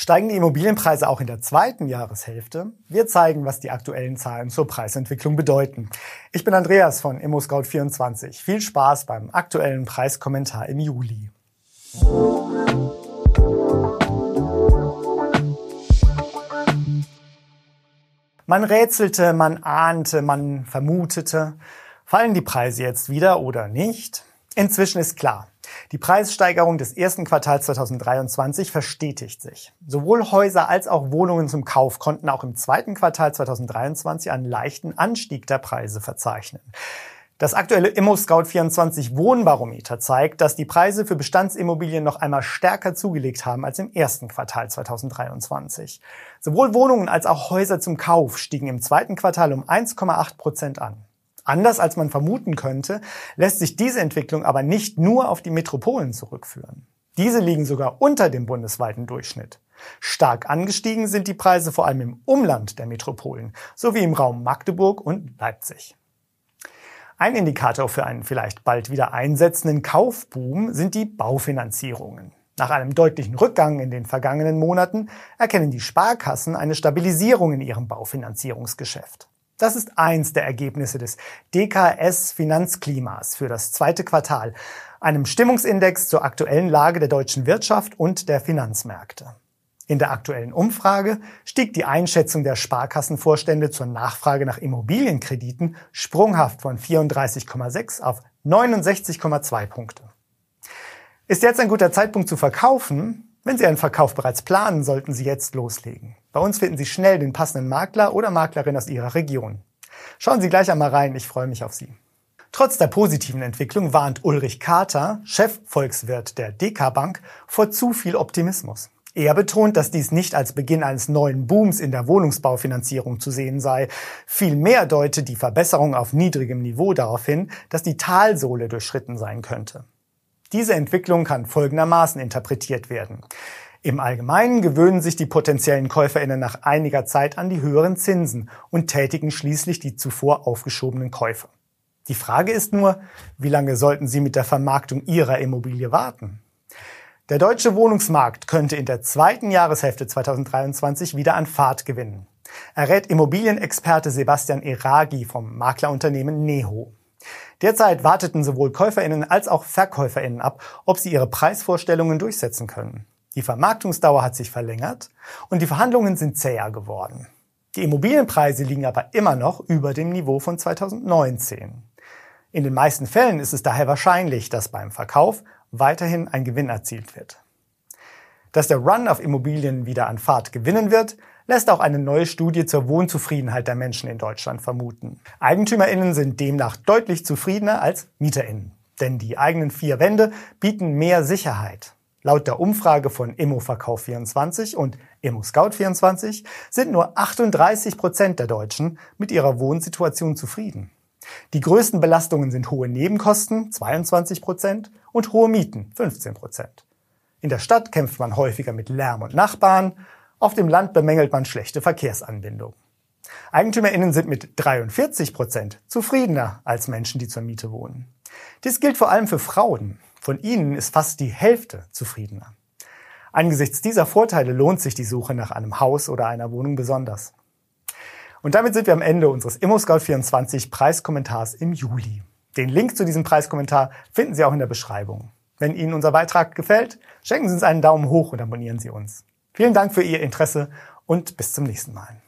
Steigen die Immobilienpreise auch in der zweiten Jahreshälfte? Wir zeigen, was die aktuellen Zahlen zur Preisentwicklung bedeuten. Ich bin Andreas von ImmoScout24. Viel Spaß beim aktuellen Preiskommentar im Juli. Man rätselte, man ahnte, man vermutete. Fallen die Preise jetzt wieder oder nicht? Inzwischen ist klar. Die Preissteigerung des ersten Quartals 2023 verstetigt sich. Sowohl Häuser als auch Wohnungen zum Kauf konnten auch im zweiten Quartal 2023 einen leichten Anstieg der Preise verzeichnen. Das aktuelle ImmoScout24 Wohnbarometer zeigt, dass die Preise für Bestandsimmobilien noch einmal stärker zugelegt haben als im ersten Quartal 2023. Sowohl Wohnungen als auch Häuser zum Kauf stiegen im zweiten Quartal um 1,8 Prozent an. Anders als man vermuten könnte, lässt sich diese Entwicklung aber nicht nur auf die Metropolen zurückführen. Diese liegen sogar unter dem bundesweiten Durchschnitt. Stark angestiegen sind die Preise vor allem im Umland der Metropolen sowie im Raum Magdeburg und Leipzig. Ein Indikator für einen vielleicht bald wieder einsetzenden Kaufboom sind die Baufinanzierungen. Nach einem deutlichen Rückgang in den vergangenen Monaten erkennen die Sparkassen eine Stabilisierung in ihrem Baufinanzierungsgeschäft. Das ist eins der Ergebnisse des DKS Finanzklimas für das zweite Quartal, einem Stimmungsindex zur aktuellen Lage der deutschen Wirtschaft und der Finanzmärkte. In der aktuellen Umfrage stieg die Einschätzung der Sparkassenvorstände zur Nachfrage nach Immobilienkrediten sprunghaft von 34,6 auf 69,2 Punkte. Ist jetzt ein guter Zeitpunkt zu verkaufen? Wenn Sie einen Verkauf bereits planen, sollten Sie jetzt loslegen. Bei uns finden Sie schnell den passenden Makler oder Maklerin aus Ihrer Region. Schauen Sie gleich einmal rein, ich freue mich auf Sie. Trotz der positiven Entwicklung warnt Ulrich Kater, Chefvolkswirt der DK Bank, vor zu viel Optimismus. Er betont, dass dies nicht als Beginn eines neuen Booms in der Wohnungsbaufinanzierung zu sehen sei. Vielmehr deute die Verbesserung auf niedrigem Niveau darauf hin, dass die Talsohle durchschritten sein könnte. Diese Entwicklung kann folgendermaßen interpretiert werden. Im Allgemeinen gewöhnen sich die potenziellen Käuferinnen nach einiger Zeit an die höheren Zinsen und tätigen schließlich die zuvor aufgeschobenen Käufe. Die Frage ist nur, wie lange sollten sie mit der Vermarktung ihrer Immobilie warten? Der deutsche Wohnungsmarkt könnte in der zweiten Jahreshälfte 2023 wieder an Fahrt gewinnen. Errät Immobilienexperte Sebastian Eragi vom Maklerunternehmen Neho. Derzeit warteten sowohl Käuferinnen als auch Verkäuferinnen ab, ob sie ihre Preisvorstellungen durchsetzen können. Die Vermarktungsdauer hat sich verlängert und die Verhandlungen sind zäher geworden. Die Immobilienpreise liegen aber immer noch über dem Niveau von 2019. In den meisten Fällen ist es daher wahrscheinlich, dass beim Verkauf weiterhin ein Gewinn erzielt wird. Dass der Run auf Immobilien wieder an Fahrt gewinnen wird, lässt auch eine neue Studie zur Wohnzufriedenheit der Menschen in Deutschland vermuten. Eigentümerinnen sind demnach deutlich zufriedener als Mieterinnen. Denn die eigenen vier Wände bieten mehr Sicherheit. Laut der Umfrage von Immoverkauf24 und ImmoScout24 sind nur 38 Prozent der Deutschen mit ihrer Wohnsituation zufrieden. Die größten Belastungen sind hohe Nebenkosten 22 Prozent und hohe Mieten 15 Prozent. In der Stadt kämpft man häufiger mit Lärm und Nachbarn, auf dem Land bemängelt man schlechte Verkehrsanbindung. EigentümerInnen sind mit 43 Prozent zufriedener als Menschen, die zur Miete wohnen. Dies gilt vor allem für Frauen. Von ihnen ist fast die Hälfte zufriedener. Angesichts dieser Vorteile lohnt sich die Suche nach einem Haus oder einer Wohnung besonders. Und damit sind wir am Ende unseres ImmoScout24 Preiskommentars im Juli. Den Link zu diesem Preiskommentar finden Sie auch in der Beschreibung. Wenn Ihnen unser Beitrag gefällt, schenken Sie uns einen Daumen hoch und abonnieren Sie uns. Vielen Dank für Ihr Interesse und bis zum nächsten Mal.